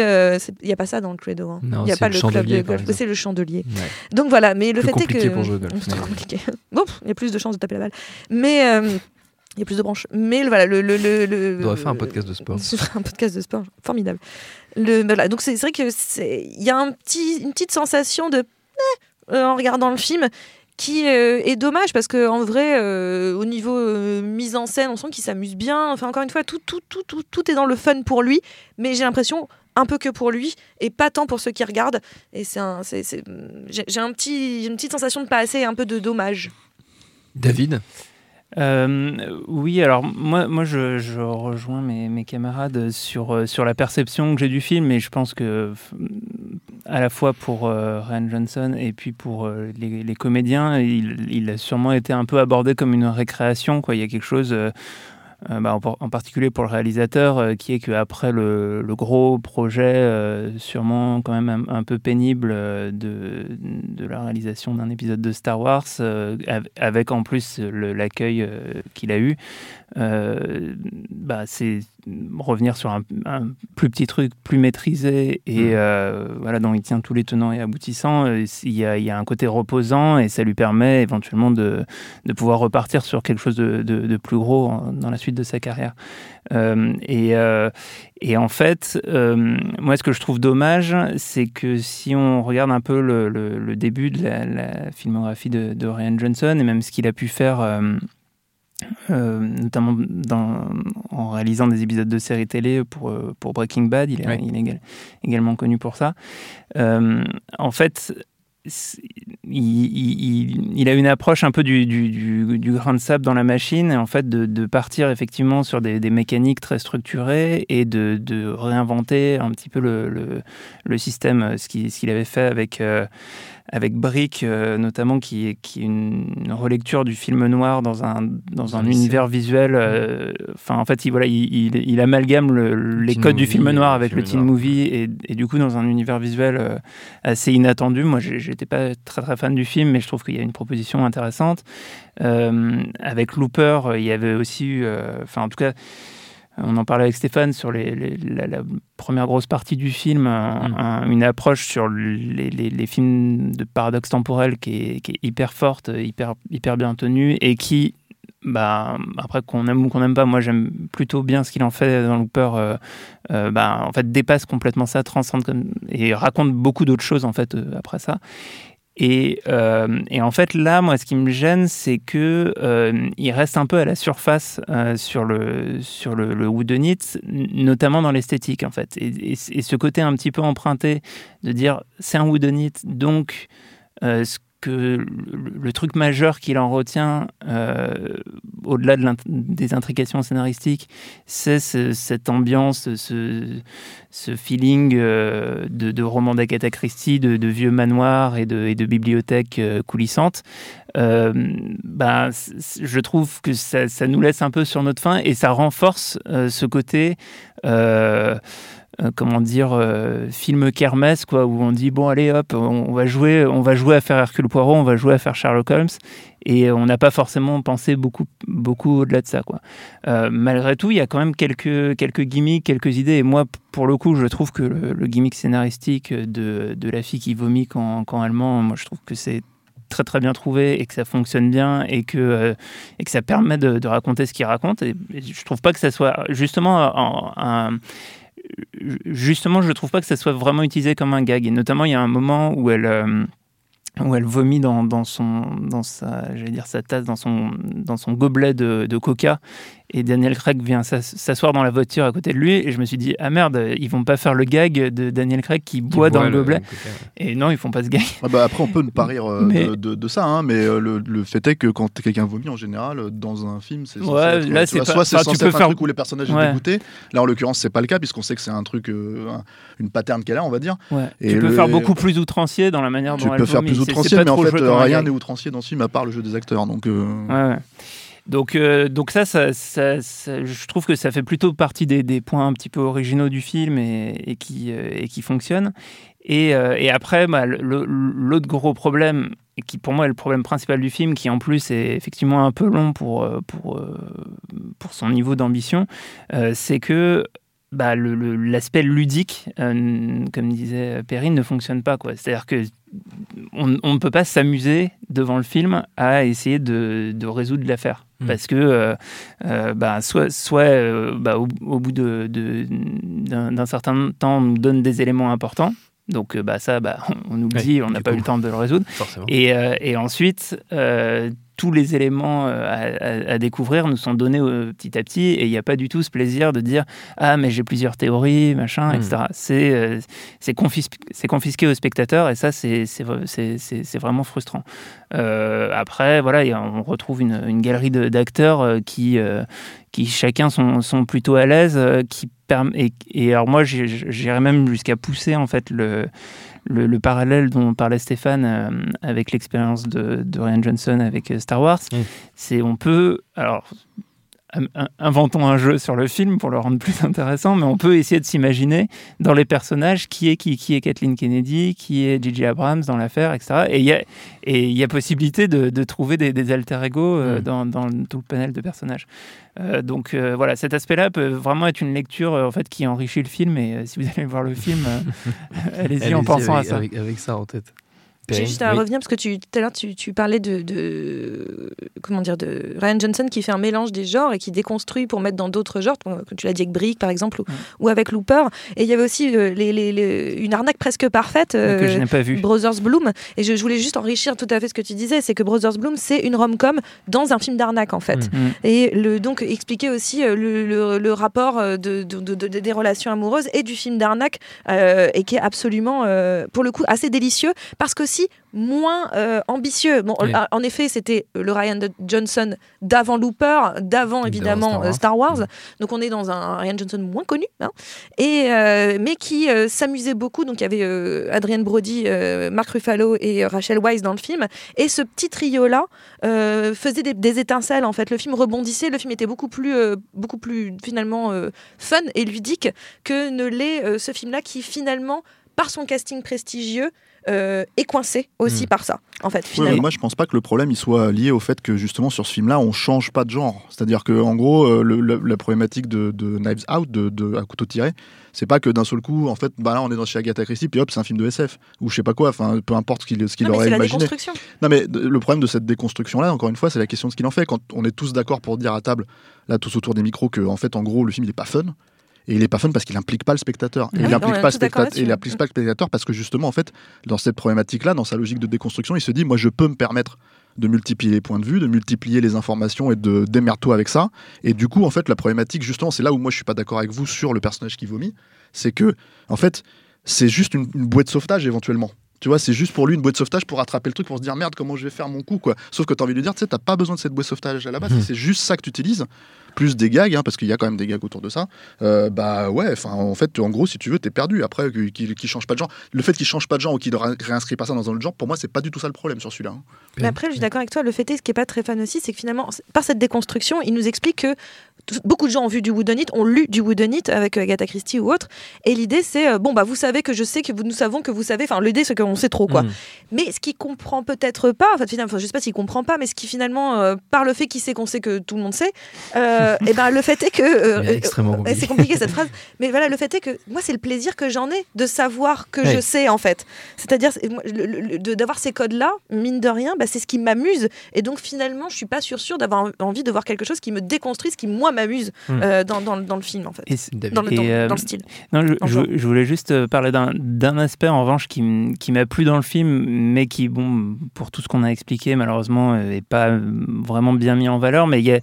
S5: il n'y a pas ça dans le Cluedo. hein. Il n'y a pas
S3: le
S5: club de golf, c'est le chandelier.
S3: Ouais.
S5: Donc voilà, mais le
S3: Plus
S5: fait est que.
S3: pour jouer au golf, <laughs>
S5: C'est très
S3: mais-
S5: compliqué. Bon, il y a plus de chances de taper la balle. Mais. il y a plus de branches. Mais voilà, le. le, le, le-
S3: On devrait faire un podcast de sport. <laughs>
S5: Ferai un podcast de sport, formidable. Le, voilà, donc c'est vrai que il y a une petite sensation de eh, euh, en regardant le film qui euh, est dommage parce que en vrai, euh, au niveau mise en scène, on sent qu'il s'amuse bien. Enfin, encore une fois, tout, tout, tout, tout, tout est dans le fun pour lui, mais j'ai l'impression un peu que pour lui et pas tant pour ceux qui regardent. Et c'est j'ai, un petit, une petite sensation de pas assez, un peu de dommage.
S3: David?
S4: Euh, oui, alors moi, moi je, rejoins mes, camarades sur, euh, sur la perception que j'ai du film, et je pense que à la fois pour euh, Ryan Johnson et puis pour les, les comédiens, il, il a sûrement été un peu abordé comme une récréation. Quoi. Il y a quelque chose, euh, bah, en, par- en particulier pour le réalisateur, euh, qui est qu'après le, le gros projet, euh, sûrement quand même un, peu pénible de, la réalisation d'un épisode de Star Wars, av- avec en plus l'accueil qu'il a eu, bah, c'est revenir sur un, un plus petit truc, plus maîtrisé et
S3: Mm.
S4: euh, voilà, dont il tient tous les tenants et aboutissants. Euh, Il y, a, il y a un côté reposant et ça lui permet éventuellement de, de pouvoir repartir sur quelque chose de, de- de plus gros dans la suite de sa carrière. Euh, et, euh, et en fait, moi, ce que je trouve dommage, c'est que si on regarde un peu le, le- le début de la, la filmographie de, de Ryan Johnson et même ce qu'il a pu faire. Euh, notamment dans, en réalisant des épisodes de séries télé pour, euh, pour Breaking Bad, il est, il également connu pour ça. Euh, en fait, il, il- il a une approche un peu du, du, du- du grain de sable dans la machine, et en fait de, de partir effectivement sur des, des mécaniques très structurées et de, de réinventer un petit peu le, le, le système, ce qu'il avait fait avec, euh, avec Brick, euh, notamment, qui est, qui est une, relecture du film noir dans un, dans un
S3: lycée.
S4: univers visuel. euh, Enfin, en fait, il, voilà, il, il, il amalgame le- les codes du film noir
S3: le
S4: avec
S3: film
S4: le teen
S3: noir.
S4: movie, et, et du coup, dans un univers visuel euh, assez inattendu. Moi, j'étais pas très très fan du film, mais je trouve qu'il y a une proposition intéressante. Euh, avec Looper, euh, il y avait aussi eu, euh, enfin en tout cas, on en parlait avec Stéphane sur les, les- la, la première grosse partie du film, un-
S3: Mm.
S4: un- une approche sur les, les- les films de paradoxe temporel qui est, qui est hyper forte, hyper, hyper bien tenue et qui, bah, après qu'on aime ou qu'on n'aime pas, moi j'aime plutôt bien ce qu'il en fait dans Looper. euh, euh, bah, en fait, dépasse complètement ça, transcende comme, et raconte beaucoup d'autres choses en fait euh, après ça. Et, euh, et en fait, là, moi, ce qui me gêne, c'est que euh, il reste un peu à la surface euh, sur le sur le, n- notamment dans l'esthétique, en fait. Et, ce côté un petit peu emprunté de dire c'est un whodunit, donc ce que le, truc majeur qu'il en retient, euh, au-delà des intrications scénaristiques, c'est ce- cette ambiance, ce, feeling euh, de, roman d'Agatha Christie, de, vieux manoirs et de, et de bibliothèques euh, coulissantes. Bah, je trouve que ça, ça nous laisse un peu sur notre faim et ça renforce ce côté. Euh, comment dire euh, film kermesse quoi où on dit bon allez hop on, va jouer on va jouer à faire Hercule Poirot on va jouer à faire Sherlock Holmes et on n'a pas forcément pensé beaucoup beaucoup au-delà de ça quoi euh, malgré tout, il y a quand même quelques, quelques gimmicks, quelques idées. Et moi, pour le coup, je trouve que le, gimmick scénaristique de, de la fille qui vomit quand, quand elle ment, moi, je trouve que c'est très très bien trouvé et que ça fonctionne bien et que, et que ça permet de, raconter ce qu'il raconte. Et, et je trouve pas que ça soit justement un- justement, je trouve pas que ça soit vraiment utilisé comme un gag. Et notamment, il y a un moment où elle euh, où elle vomit dans, son dans sa dire sa tasse dans son dans son gobelet de, de coca et Daniel Craig vient s'ass- s'asseoir dans la voiture à côté de lui et je me suis dit ah merde ils vont pas faire le gag de Daniel Craig qui, boit dans le gobelet et non ils font pas ce gag
S6: Ah bah après, on peut ne pas rire euh, <laughs>
S4: Mais-
S6: de, de- de ça, hein, mais euh, le, le fait est que quand quelqu'un vomit en général euh, dans un film, c'est
S4: Ouais,
S6: être,
S4: là,
S6: tu
S4: c'est pas-
S6: soit c'est
S4: enfin, tu
S6: censé être un
S4: faire-
S6: truc où les personnages
S4: Ouais.
S6: sont dégoûtés. Là, en l'occurrence, c'est pas le cas puisqu'on sait que c'est un truc, euh, un- une pattern qu'elle a, on va dire.
S4: Ouais.
S6: Et
S4: tu peux faire beaucoup plus outrancier dans la manière
S6: Tu
S4: dont elle
S6: peux faire plus outrancier, mais en fait, rien n'est outrancier dans ce film à part le jeu des acteurs. Donc,
S4: Ouais, ouais. Donc, euh, donc ça, je trouve que ça fait plutôt partie des, points un petit peu originaux du film et, qui, euh, et fonctionnent. Et, euh, après, bah, l'autre gros problème, qui pour moi est le problème principal du film, qui en plus est effectivement un peu long pour, euh, son niveau d'ambition, c'est que bah, l'aspect ludique, comme disait Perrine, ne fonctionne pas. C'est-à-dire que on on ne peut pas s'amuser devant le film à essayer de, de résoudre l'affaire.
S3: Mm.
S4: Parce que euh, euh, bah, soit, soit euh, bah, au, au bout de- de- d'un d'un certain temps, on nous donne des éléments importants. Donc euh, bah, ça, bah, <laughs> on oublie,
S3: Ouais,
S4: on n'a pas eu le temps de le résoudre.
S3: Forcément.
S4: Et, euh, et ensuite, euh, tous les éléments à, à- à découvrir nous sont donnés euh, petit à petit, et il n'y a pas du tout ce plaisir de dire ah mais j'ai plusieurs théories, machin,
S3: Hmm.
S4: etc. C'est euh, c'est confis- confisqué au spectateur, et ça c'est vraiment frustrant. Euh, après, voilà, on retrouve une, une galerie d'acteurs qui qui chacun sont, sont plutôt à l'aise, qui et, et alors moi j'irais même jusqu'à pousser en fait le le, le parallèle dont parlait Stéphane euh, avec l'expérience de, de Ryan Johnson avec euh, Star Wars, c'est on peut alors inventons un jeu sur le film pour le rendre plus intéressant, mais on peut essayer de s'imaginer dans les personnages qui est qui, qui est Kathleen Kennedy, qui est J.J. Abrams dans l'affaire, etc. Et il y a et il y a possibilité de, de trouver des, des alter ego euh, dans, dans tout le panel de personnages. Euh, donc euh, voilà, cet aspect-là peut vraiment être une lecture en fait qui enrichit le film. Et si vous allez voir le film, <laughs> <laughs> allez-y en pensant
S3: avec,
S4: à ça.
S3: Avec, avec ça en tête.
S5: J'ai juste à
S3: oui.
S5: revenir parce que tu, tout à l'heure tu, tu parlais de, de comment dire de Ryan Johnson qui fait un mélange des genres et qui déconstruit pour mettre dans d'autres genres. Comme tu l'as dit avec Brick par exemple ou, avec Looper. Et il y avait aussi euh, les, les- les- une arnaque presque parfaite.
S4: que
S5: euh,
S4: je n'ai pas vu.
S5: Brothers Bloom. Et je, je voulais juste enrichir tout à fait ce que tu disais, c'est que Brothers Bloom, c'est une rom-com dans un film d'arnaque en fait.
S4: Mm.
S5: Et le, donc expliquer aussi euh, le, le- le rapport euh, de, de- de- de- des relations amoureuses et du film d'arnaque, euh, et qui est absolument, euh, pour le coup, assez délicieux, parce qu'aussi aussi moins euh, ambitieux. Bon,
S3: Oui.
S5: en effet, c'était le Ryan Johnson d'avant Looper, d'avant évidemment
S3: Star
S5: euh,
S3: Wars.
S5: Star Wars.
S3: Mm.
S5: Donc on est dans un Ryan Johnson moins connu, hein, et euh, mais qui euh, s'amusait beaucoup. Donc il y avait euh, Adrienne Brody, euh, Mark Ruffalo et euh, Rachel Weisz dans le film. Et ce petit trio là faisait des, des étincelles. En fait, le film rebondissait. Le film était beaucoup plus, euh, beaucoup plus finalement euh, fun et ludique que ne l'est euh, ce film-là, qui finalement, par son casting prestigieux, euh, est coincé aussi
S3: Mm.
S5: par ça. En fait,
S6: Ouais,
S5: finalement.
S6: moi, je pense pas que le problème il soit lié au fait que justement sur ce film-là, on change pas de genre. C'est-à-dire que en gros, euh, le- le- la problématique de, de Knives Out, de, de à couteau tiré, c'est pas que d'un seul coup, en fait, bah là, on est dans chez Agatha Christie, puis hop, c'est un film de SF ou je sais pas quoi. Enfin, peu importe ce qu'il ce qu'il aurait imaginé. Non, mais le problème de cette déconstruction-là, encore une fois, c'est la question de ce qu'il en fait. Quand on est tous d'accord pour dire à table, là, tous autour des micros, que en fait, en gros, le film il est pas fun. Et il est pas fun parce qu'il implique pas le spectateur. Et il
S5: oui, on
S6: implique
S5: est
S6: pas le spectateur. Pas le parce que justement, en fait, dans cette problématique-là, dans sa logique de déconstruction, il se dit, moi, je peux me permettre de multiplier les points de vue, de multiplier les informations et de démerde-toi avec ça. Et du coup, en fait, la problématique, justement, c'est là où moi je suis pas d'accord avec vous sur le personnage qui vomit, c'est que, en fait, c'est juste une, une bouée de sauvetage éventuellement. Tu vois, c'est juste pour lui une bouée de sauvetage pour attraper le truc, pour se dire merde, comment je vais faire mon coup, quoi. Sauf que tu as envie de lui dire, tu sais, t'as pas besoin de cette bouée de sauvetage à la base,
S3: Mhm.
S6: c'est juste ça que tu utilises, plus des gags, hein, parce qu'il y a quand même des gags autour de ça. Euh, bah ouais, enfin, en fait, en gros, si tu veux, t'es perdu. Après, qu'il qu'il change pas de genre. Le fait qu'il change pas de genre ou qu'il ne ré- réinscrit pas ça dans un autre genre, pour moi, c'est pas du tout ça le problème sur celui-là. hein.
S5: Mais après, je suis d'accord avec toi. Le fait est, ce qui est pas très fan aussi, c'est que finalement, par cette déconstruction, il nous explique que beaucoup de gens ont vu du Whodunit, ont lu du Whodunit avec euh, Agatha Christie ou autre. Et l'idée, c'est euh, bon, bah, vous savez que je sais que vous, nous savons que vous savez. Enfin, l'idée, c'est qu'on sait trop, quoi.
S3: Mm.
S5: Mais ce qu'il comprend peut-être pas, en fait, finalement, enfin, je sais pas s'il comprend pas, mais ce qui finalement, euh, par le fait qu'il sait qu'on sait que tout le monde sait, euh, <laughs> et ben le fait est que euh, c'est compliqué cette <laughs> phrase, mais voilà, le fait est que moi, c'est le plaisir que j'en ai de savoir que
S3: Ouais.
S5: je sais en fait. C'est-à-dire d'avoir ces codes-là, mine de rien, bah, c'est ce qui m'amuse. Et donc finalement, je suis pas sûre sûre d'avoir envie de voir quelque chose qui me déconstruit ce qui moi m'amuse
S3: Hmm.
S5: dans, dans, dans le film en fait,
S4: Et
S5: dans le,
S4: Et,
S5: dans, le style.
S4: Non, je, voulais juste parler d'un- aspect en revanche qui, qui m'a plu dans le film, mais qui, bon, pour tout ce qu'on a expliqué, malheureusement, n'est pas euh, vraiment bien mis en valeur. Mais il y a,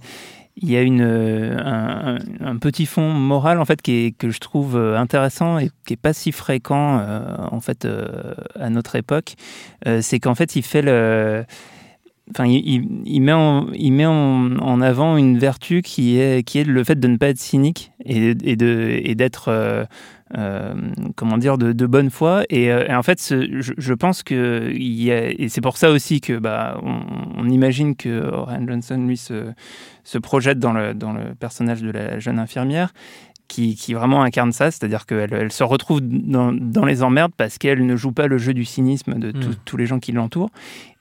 S4: il y a une, euh, un, petit fond moral en fait qui est, que je trouve euh, intéressant et qui est pas si fréquent euh, en fait euh, à notre époque. Euh, C'est qu'en fait, il fait le Enfin, il, met, en, il met en, en avant une vertu qui est, qui est le fait de ne pas être cynique et, et d'être, euh, euh, comment dire, de, de bonne foi. Et, euh, en fait, je, pense que, y a, et c'est pour ça aussi que, bah, on, on imagine que Ryan Johnson, lui, se, se projette dans le, dans le personnage de la jeune infirmière. Qui, qui vraiment incarne ça, c'est-à-dire qu'elle elle se retrouve dans, dans les emmerdes parce qu'elle ne joue pas le jeu du cynisme de tous-
S3: Mm.
S4: tous les gens qui l'entourent.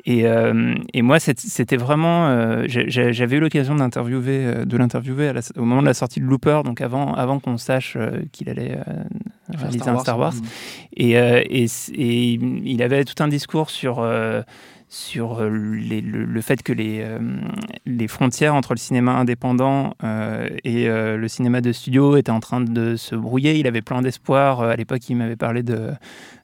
S4: Et, euh, et moi, c'était vraiment. euh, J'avais eu l'occasion d'interviewer, euh, de l'interviewer au moment de la sortie de Looper, donc avant, avant qu'on sache qu'il allait euh, réaliser un Star Wars. Et, euh, et, il avait tout un discours sur, sur euh, les- le, le fait que les, euh, les frontières entre le cinéma indépendant euh, et euh, le cinéma de studio étaient en train de se brouiller. Il avait plein d'espoir. À l'époque, il m'avait parlé de,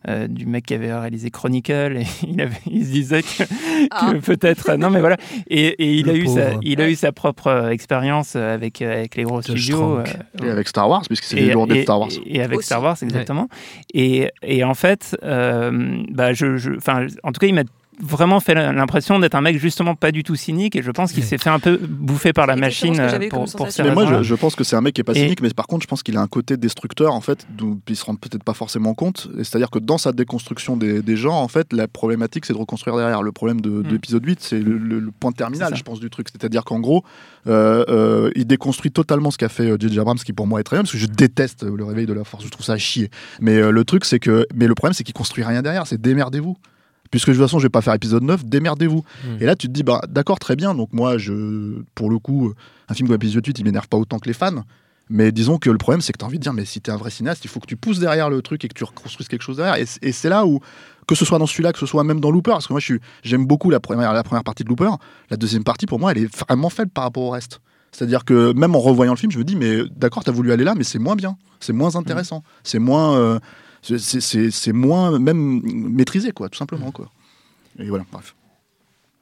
S4: euh, du mec qui avait réalisé Chronicle et <laughs> il, avait, il se disait que, que
S5: Ah.
S4: peut-être. Non, mais voilà. Et, et il,
S3: Le
S4: a eu sa, il a eu sa propre expérience avec, avec les gros studios. Euh,
S6: Et avec Star Wars, puisque c'est les de Star Wars.
S4: et avec
S5: Aussi.
S4: Star Wars, exactement. Et, et en fait, euh, bah je, je- enfin, en tout cas, il m'a vraiment fait l'impression d'être un mec justement pas du tout cynique et je pense qu'il s'est fait un peu bouffer par la
S5: C'est exactement
S4: machine euh, pour, pour ces.
S6: Mais moi, je, je pense que c'est un mec qui est pas
S4: Et-
S6: cynique, mais par contre, je pense qu'il a un côté destructeur, en fait, d'où il se rend peut-être pas forcément compte. Et C'est-à-dire que dans sa déconstruction des, des genres, en fait, la problématique, c'est de reconstruire derrière. Le problème de, de
S4: Mm.
S6: l'épisode 8, c'est le, le- le point
S4: C'est
S6: terminal, je pense, du truc. C'est-à-dire qu'en gros, euh, euh, il déconstruit totalement ce qu'a fait euh, J.J. Abrams, ce qui pour moi est très bien, parce que je déteste euh, le réveil de la force, je trouve ça à chier. Mais euh, le truc, c'est que. Mais le problème, c'est qu'il construit rien derrière, c'est démerdez-vous. Puisque de toute façon, je vais pas faire épisode 9, démerdez-vous.
S3: Mm.
S6: Et là, tu te dis, bah, d'accord, très bien. Donc, moi, je, pour le coup, un film comme épisode 8, il m'énerve pas autant que les fans. Mais disons que le problème, c'est que tu as envie de dire, mais si tu es un vrai cinéaste, il faut que tu pousses derrière le truc et que tu reconstruises quelque chose derrière. Et, c'est là où, que ce soit dans celui-là, que ce soit même dans Looper, parce que moi, j'aime beaucoup la première, la première partie de Looper. La deuxième partie, pour moi, elle est vraiment faible par rapport au reste. C'est-à-dire que même en revoyant le film, je me dis, mais d'accord, tu as voulu aller là, mais c'est moins bien, c'est moins intéressant, c'est moins, euh, c'est- moins même maîtrisé, quoi, tout simplement, quoi. Et voilà, bref.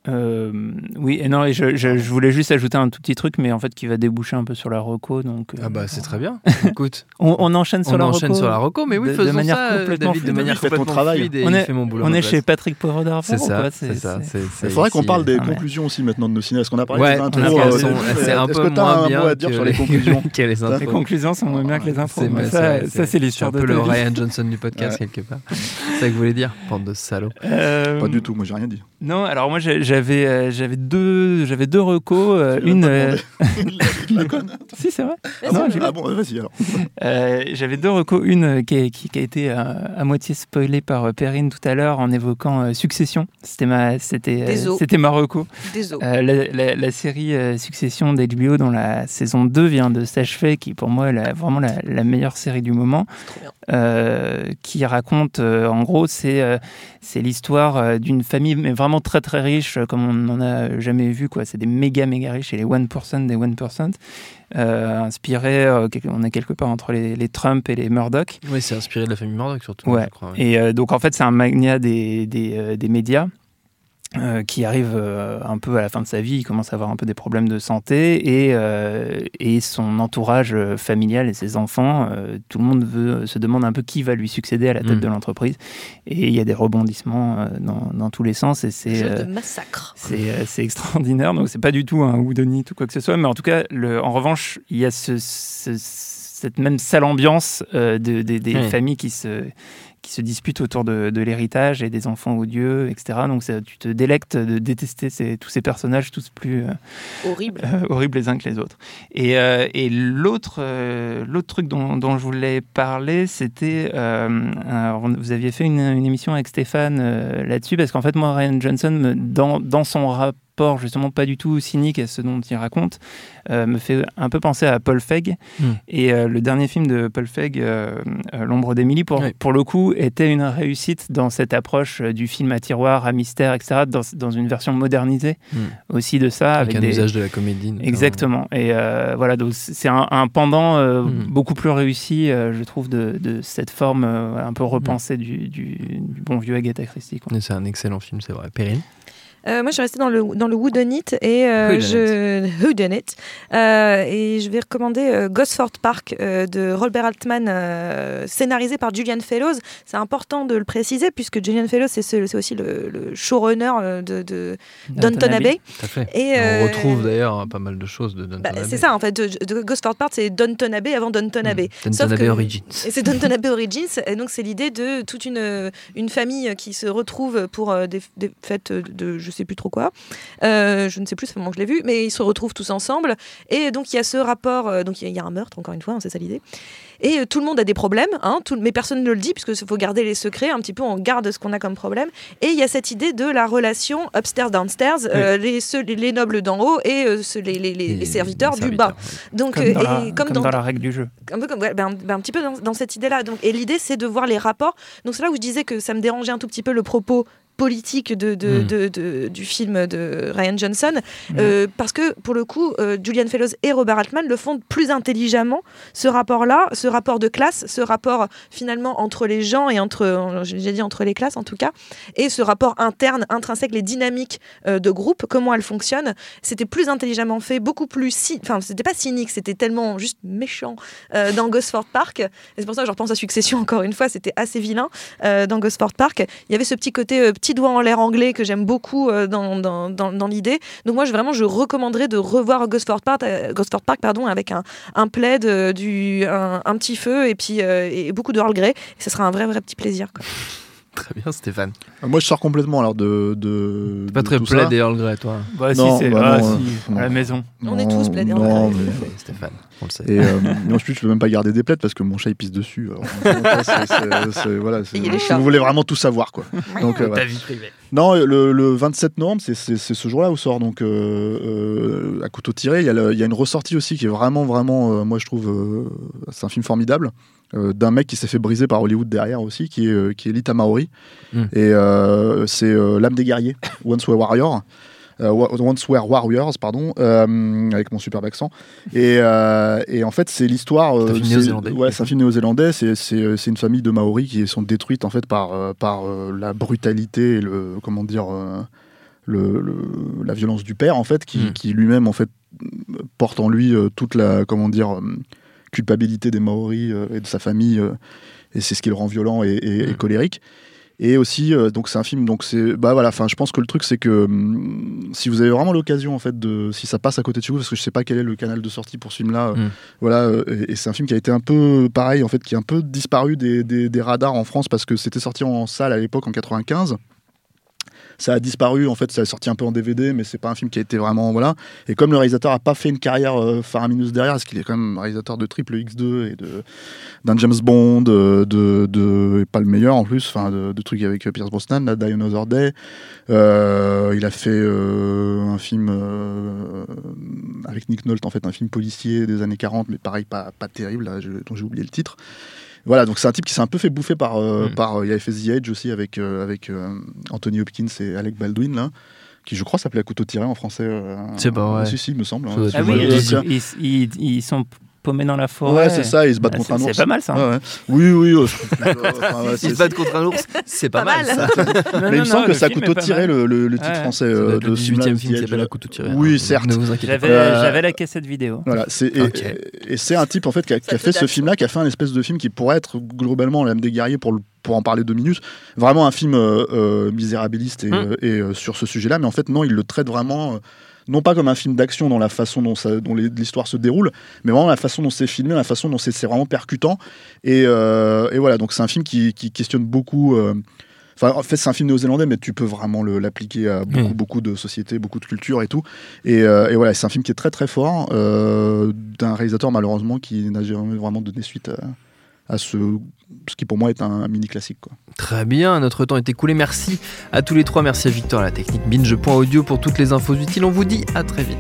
S4: Euh, oui, et non, et je, je- je voulais juste ajouter un tout petit truc, mais en fait qui va déboucher un peu sur la reco. Donc, euh,
S3: Ah bah c'est très bien. <laughs> Écoute,
S4: on, on enchaîne sur
S3: on
S4: la
S3: enchaîne
S4: reco.
S3: sur la reco, mais oui,
S4: de- de
S3: faisons
S4: manière
S3: ça,
S4: complètement
S3: David, de manière
S6: ton
S3: complètement
S6: travail.
S4: On est-
S3: fait mon boulot.
S4: On est chez Patrick Poivre d'Arvor.
S3: C'est ça, c'est ça. c'est-
S6: Il faudrait qu'on parle des
S4: Ah,
S6: conclusions aussi maintenant de nos ciné. Est-ce qu'on a parlé
S3: Ouais,
S6: des intros euh,
S3: c'est un
S6: que
S3: peu
S6: t'as
S3: moins
S6: un
S3: bien
S6: mot à dire sur les conclusions <laughs>
S3: les
S4: Les
S3: intros.
S4: conclusions sont moins bien que les infos.
S3: C'est
S4: mais
S3: c'est
S4: ça, c'est l'histoire
S3: un
S4: de
S3: peu
S4: ta
S3: le. Ryan Johnson du podcast quelque part. C'est ça que vous voulez dire, bande de salauds.
S6: Pas du tout, moi j'ai rien dit.
S4: Non, alors moi j'ai- j'avais euh, j'avais deux j'avais deux recos, euh, une euh, <laughs> <laughs>
S6: la conne.
S4: si c'est vrai.
S6: Ah
S4: Non,
S6: bon,
S4: j'ai-
S6: ah bon, vas-y alors.
S4: Euh, J'avais deux recos, une qui a, qui- qui a été euh, à moitié spoilée par euh, Perrine tout à l'heure en évoquant euh, Succession. C'était ma c'était euh, c'était ma reco. Euh, la, la- la série euh, Succession d'HBO dont la saison 2 vient de s'achever, qui pour moi est la- vraiment la, la meilleure série du moment, euh, qui raconte euh, en gros c'est euh, c'est l'histoire euh, d'une famille mais vraiment très très riche euh, comme on n'en a jamais vu quoi. C'est des méga méga riches et les 1% des 1%. Euh, inspiré, euh, on est quelque part entre les, les Trump et les Murdoch.
S3: Oui, c'est inspiré de la famille Murdoch surtout,
S4: Ouais.
S3: je crois. ouais.
S4: Et euh, donc en fait, c'est un magnat des, des, euh, des médias. Euh, qui arrive euh, un peu à la fin de sa vie, il commence à avoir un peu des problèmes de santé et, euh, et son entourage familial et ses enfants, tout le monde veut, se demande un peu qui va lui succéder à la tête
S3: Mm.
S4: de l'entreprise et il y a des rebondissements dans, dans tous les sens et c'est
S5: massacre.
S4: c'est extraordinaire, donc c'est pas du tout un whodunit ou quoi que ce soit, mais en tout cas, le, en revanche, il y a ce, ce- cette même sale ambiance euh, de, des- des
S3: Hmm.
S4: familles qui se, qui se disputent autour de, de l'héritage et des enfants odieux, etc. Donc ça, tu te délectes de détester ces- tous ces personnages, tous plus euh,
S5: Horrible.
S4: euh, horribles les uns que les autres. Et, euh, et l'autre l'autre truc dont, dont je voulais parler, c'était. vous aviez fait une, une émission avec Stéphane là-dessus, parce qu'en fait, moi, Ryan Johnson, dans, dans son rapport justement pas du tout cynique à ce dont il raconte, euh, me fait un peu penser à Paul Feig.
S3: Hmm.
S4: Et euh, le dernier film de Paul Feig, euh, L'ombre d'Émilie, pour,
S3: Oui.
S4: pour le coup, était une réussite dans cette approche du film à tiroir, à mystère, etc., dans, dans une version modernisée
S3: Hmm.
S4: aussi de ça.
S3: Avec,
S4: avec
S3: un
S4: des-
S3: usage de la comédie. notamment.
S4: Exactement. Et voilà, donc c'est un, un pendant euh,
S3: Mm.
S4: beaucoup plus réussi, je trouve, de, de cette forme un peu repensée du, du- du bon vieux Agatha Christie.
S3: C'est un excellent film, c'est vrai. Perrine?
S5: Euh, moi, je suis restée dans le, dans le Whodunit et euh, je <laughs> Whodunit. Euh, et je vais recommander Gosford Park de Robert Altman, scénarisé par Julian Fellows. C'est important de le préciser puisque Julian Fellows c'est ce- aussi le, le showrunner de, de Downton Abbey.
S3: Tout à fait.
S5: Et,
S3: On retrouve d'ailleurs pas mal de choses de Downton
S5: Bah,
S3: Abbey.
S5: c'est ça en fait. De, de Gosford Park, c'est Downton Abbey avant Downton
S3: Mm.
S5: Abbey.
S3: Downton Abbey Origins.
S5: C'est Downton <laughs> Abbey Origins, et donc c'est l'idée de toute une, une famille qui se retrouve pour des, des fêtes de je sais plus trop quoi. Euh, je ne sais plus, ça fait moment que je l'ai vu, mais ils se retrouvent tous ensemble. Et donc il y a ce rapport, euh, donc il y, a- il y a un meurtre, encore une fois, hein, c'est ça l'idée. Et euh, tout le monde a des problèmes, hein, tout- mais personne ne le dit, puisque faut garder les secrets, un petit peu on garde ce qu'on a comme problème. Et il y a cette idée de la relation upstairs-downstairs, euh, les, ceux- les, les nobles d'en haut et ceux- les, les- les- les serviteurs du bas. Donc,
S4: Comme, dans, la,
S5: et
S4: comme dans la règle du jeu.
S5: un peu comme ouais, ben, ben, un petit peu dans, dans cette idée-là. Donc, et l'idée, c'est de voir les rapports. Donc, c'est là où je disais que ça me dérangeait un tout petit peu le propos politique de, de-
S3: Mm.
S5: de- de- du film de Ryan Johnson euh, parce que pour le coup euh, Julian Fellows et Robert Altman le font plus intelligemment ce rapport là ce rapport de classe ce rapport finalement entre les gens et entre j'ai dit entre les classes en tout cas et ce rapport interne intrinsèque les dynamiques euh, de groupe comment elles fonctionnent c'était plus intelligemment fait beaucoup plus cy- enfin c'était pas cynique c'était tellement juste méchant euh, dans Gosford Park et c'est pour ça que je repense à Succession encore une fois c'était assez vilain euh, dans Gosford Park il y avait ce petit côté euh, petit doigt en l'air anglais que j'aime beaucoup euh, dans, dans, dans, dans l'idée donc moi je, vraiment je recommanderais de revoir Gosford Park, euh, Gosford Park pardon, avec un, un plaid euh, du, un, un petit feu et puis euh, et beaucoup de Earl Grey et ce sera un vrai vrai petit plaisir quoi. <laughs>
S3: Très bien, Stéphane.
S6: Euh, Moi, je sors complètement alors de. de
S3: pas
S6: de
S3: très
S6: tout
S3: plaid
S6: ça.
S3: et Earl Grey, toi.
S4: Bah,
S6: Non,
S4: si, c'est
S6: bah
S4: ah,
S6: non,
S4: si, à la
S6: non.
S4: maison.
S5: On est tous plaidés en
S6: Non,
S5: Grey.
S6: mais-
S3: Stéphane, on le sait.
S6: Et, euh, <laughs> ensuite, je peux même pas garder des plaids parce que mon chat il pisse dessus. Vous voulez vraiment tout savoir, quoi. Donc, euh, voilà.
S3: vie privée.
S6: Non, le, le 27 novembre, c'est- ce jour-là où sort donc euh, euh, à couteau tiré. Il y, a le- il y a une ressortie aussi qui est vraiment, vraiment, euh, moi je trouve, euh, c'est un film formidable euh, d'un mec qui s'est fait briser par Hollywood derrière aussi, qui est, euh, qui est Lita Maori.
S3: Mm.
S6: Et euh, c'est euh, l'âme des guerriers, Once Were Warrior. Euh, Once Were Warriors, pardon, euh, avec mon superbe accent. Et, euh, et en fait, c'est l'histoire.
S3: C'est un film néo-zélandais.
S6: Ouais, c'est un film néo-zélandais. C'est c'est, c'est une famille de Maoris qui sont détruites en fait par, par la brutalité et le comment dire. le, le- la violence du père en fait, qui,
S3: Mm.
S6: qui lui-même en fait porte en lui euh, toute la comment dire euh, culpabilité des Maoris euh, et de sa famille, et c'est ce qui le rend violent et, et- et
S3: Mm.
S6: colérique. Et aussi, euh, donc c'est un film, donc c'est, bah voilà, enfin, je pense que le truc c'est que hum, si vous avez vraiment l'occasion en fait de, si ça passe à côté de chez vous, parce que je sais pas quel est le canal de sortie pour ce film-là, euh,
S3: Mm.
S6: voilà, euh, et, et c'est un film qui a été un peu pareil en fait, qui est un peu disparu des, des- des radars en France parce que c'était sorti en salle à l'époque en 95. Ça a disparu, en fait, ça est sorti un peu en DVD, mais c'est pas un film qui a été vraiment. Voilà. Et comme le réalisateur a pas fait une carrière euh, faramineuse derrière, parce qu'il est quand même réalisateur de Triple X2 et d'un James Bond, euh, de, de, et pas le meilleur en plus, enfin, de, trucs avec euh, Pierce Brosnan, là, Die Another Day. Euh, il a fait un film avec Nick Nolte, en fait, un film policier des années 40, mais pareil, pas, pas terrible, là, dont j'ai oublié le titre. Voilà, donc c'est un type qui s'est un peu fait bouffer par. euh,
S3: Mm.
S6: par euh, il y avait fait The Edge aussi avec, euh, avec euh, Anthony Hopkins et Alec Baldwin, là, qui je crois s'appelait à couteau tiré en français. euh,
S3: C'est pas vrai.
S6: Si, si, il me semble. Hein.
S4: Ah oui,
S3: Ouais,
S4: ils- ils- ils sont paumés dans la forêt.
S6: Ouais, c'est ça, ils se battent
S4: Ah,
S6: contre un ours.
S4: C'est pas mal ça.
S6: Ouais, ouais. Oui, oui. euh, je- <laughs> enfin, ouais,
S3: Ils se battent contre un ours, c'est pas,
S5: Pas
S3: mal, ça. <laughs>
S4: Non,
S6: Mais il me semble que
S4: le
S6: c'est à
S4: film est
S6: couteau tiré le, le- le titre
S4: Ouais.
S6: français
S3: Ça
S6: euh, de
S3: le
S6: ce
S3: 18
S6: film-là,
S3: e
S6: The
S3: film qui à couteau tiré.
S6: Oui,
S3: hein.
S6: certes.
S3: Ne vous inquiétez
S4: J'avais
S3: pas.
S4: j'avais la cassette vidéo.
S6: Voilà, c'est et,
S3: Ok.
S6: et- et c'est un type en fait qui a, a fait ce film-là, qui a fait un espèce de film qui pourrait être globalement l'âme des guerriers pour le- pour en parler deux minutes, vraiment un film euh, euh, misérabiliste et,
S3: Mm.
S6: euh, et, euh, sur ce sujet-là, mais en fait non, il le traite vraiment euh, non pas comme un film d'action dans la façon dont, ça- dont l'histoire se déroule, mais vraiment la façon dont c'est filmé, la façon dont c'est vraiment percutant. Et, euh, et voilà, donc c'est un film qui, qui questionne beaucoup. euh, Enfin, en fait, c'est un film néo-zélandais, mais tu peux vraiment l'appliquer à beaucoup,
S3: Mm.
S6: beaucoup de sociétés, beaucoup de cultures et tout. Et, euh, et voilà, c'est un film qui est très très fort, euh, d'un réalisateur malheureusement qui n'a jamais vraiment donné suite à, à ce, ce qui pour moi est un, mini classique. Quoi.
S3: Très bien, notre temps est écoulé. Merci à tous les trois. Merci à Victor, à la technique binge.audio pour toutes les infos utiles. On vous dit à très vite.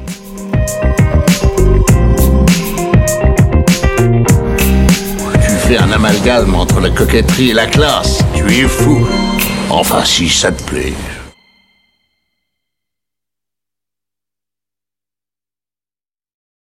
S7: Tu fais un amalgame entre la coquetterie et la classe. Tu es fou. Enfin, si ça te plaît.